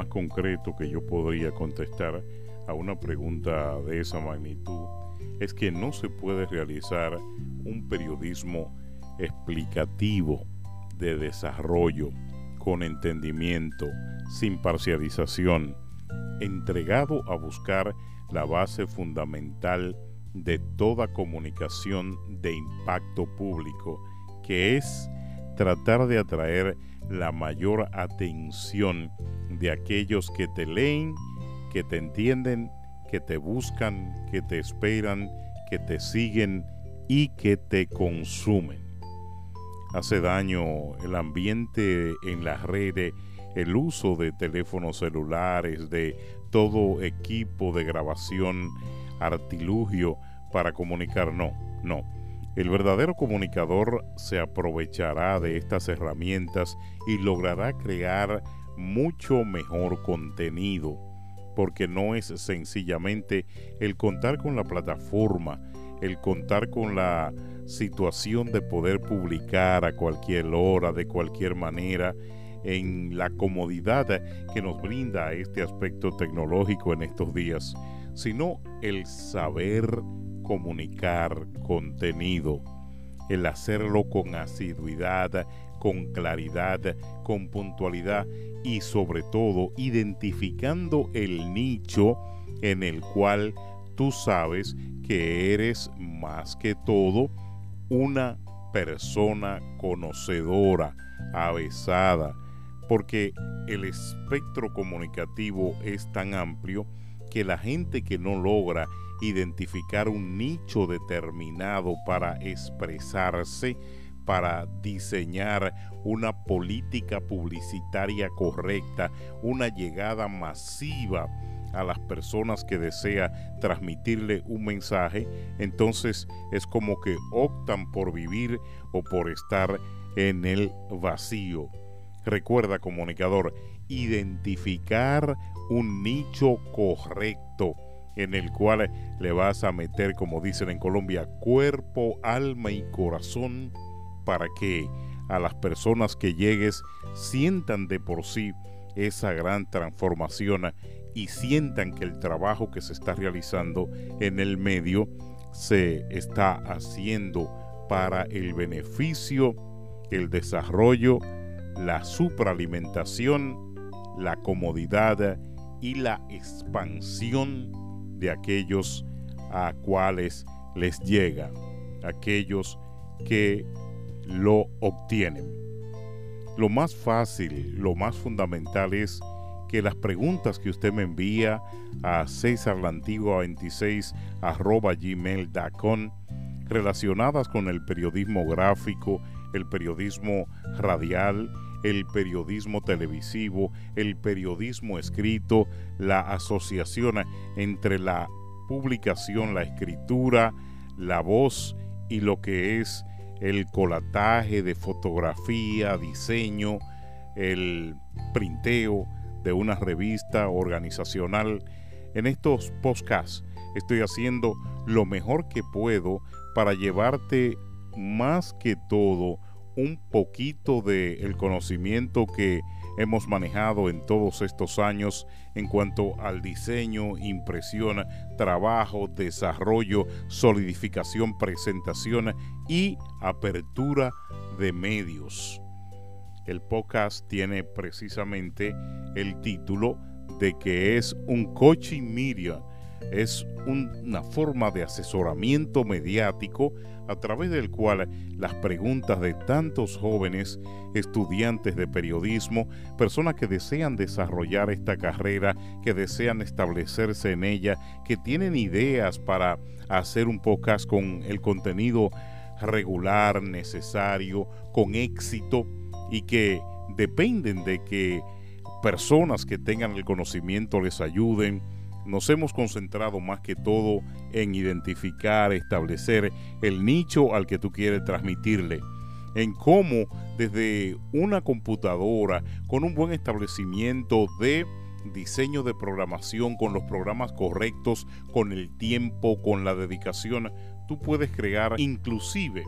más concreto que yo podría contestar a una pregunta de esa magnitud es que no se puede realizar un periodismo explicativo de desarrollo con entendimiento, sin parcialización, entregado a buscar la base fundamental de toda comunicación de impacto público, que es tratar de atraer la mayor atención de aquellos que te leen, que te entienden, que te buscan, que te esperan, que te siguen y que te consumen. Hace daño el ambiente en las redes, el uso de teléfonos celulares, de todo equipo de grabación, artilugio para comunicar. No, no. El verdadero comunicador se aprovechará de estas herramientas y logrará crear mucho mejor contenido, porque no es sencillamente el contar con la plataforma, el contar con la situación de poder publicar a cualquier hora, de cualquier manera, en la comodidad que nos brinda este aspecto tecnológico en estos días, sino el saber comunicar contenido, el hacerlo con asiduidad, con claridad, con puntualidad y sobre todo identificando el nicho en el cual tú sabes que eres más que todo una persona conocedora, avesada, porque el espectro comunicativo es tan amplio que la gente que no logra identificar un nicho determinado para expresarse, para diseñar una política publicitaria correcta, una llegada masiva a las personas que desea transmitirle un mensaje, entonces es como que optan por vivir o por estar en el vacío. Recuerda, comunicador, identificar un nicho correcto en el cual le vas a meter, como dicen en Colombia, cuerpo, alma y corazón para que a las personas que llegues sientan de por sí esa gran transformación y sientan que el trabajo que se está realizando en el medio se está haciendo para el beneficio, el desarrollo, la supralimentación, la comodidad y la expansión de aquellos a cuales les llega, aquellos que lo obtienen. Lo más fácil, lo más fundamental es que las preguntas que usted me envía a César la Antigua 26 arroba gmail.com relacionadas con el periodismo gráfico, el periodismo radial, el periodismo televisivo, el periodismo escrito, la asociación entre la publicación, la escritura, la voz y lo que es el colataje de fotografía, diseño, el printeo de una revista organizacional. En estos podcasts estoy haciendo lo mejor que puedo para llevarte más que todo un poquito del el conocimiento que hemos manejado en todos estos años en cuanto al diseño, impresión, trabajo, desarrollo, solidificación, presentación y apertura de medios. El podcast tiene precisamente el título de que es un coaching media es una forma de asesoramiento mediático a través del cual las preguntas de tantos jóvenes estudiantes de periodismo, personas que desean desarrollar esta carrera, que desean establecerse en ella, que tienen ideas para hacer un podcast con el contenido regular, necesario, con éxito y que dependen de que personas que tengan el conocimiento les ayuden, nos hemos concentrado más que todo en identificar, establecer el nicho al que tú quieres transmitirle, en cómo desde una computadora con un buen establecimiento de diseño de programación, con los programas correctos, con el tiempo, con la dedicación, tú puedes crear inclusive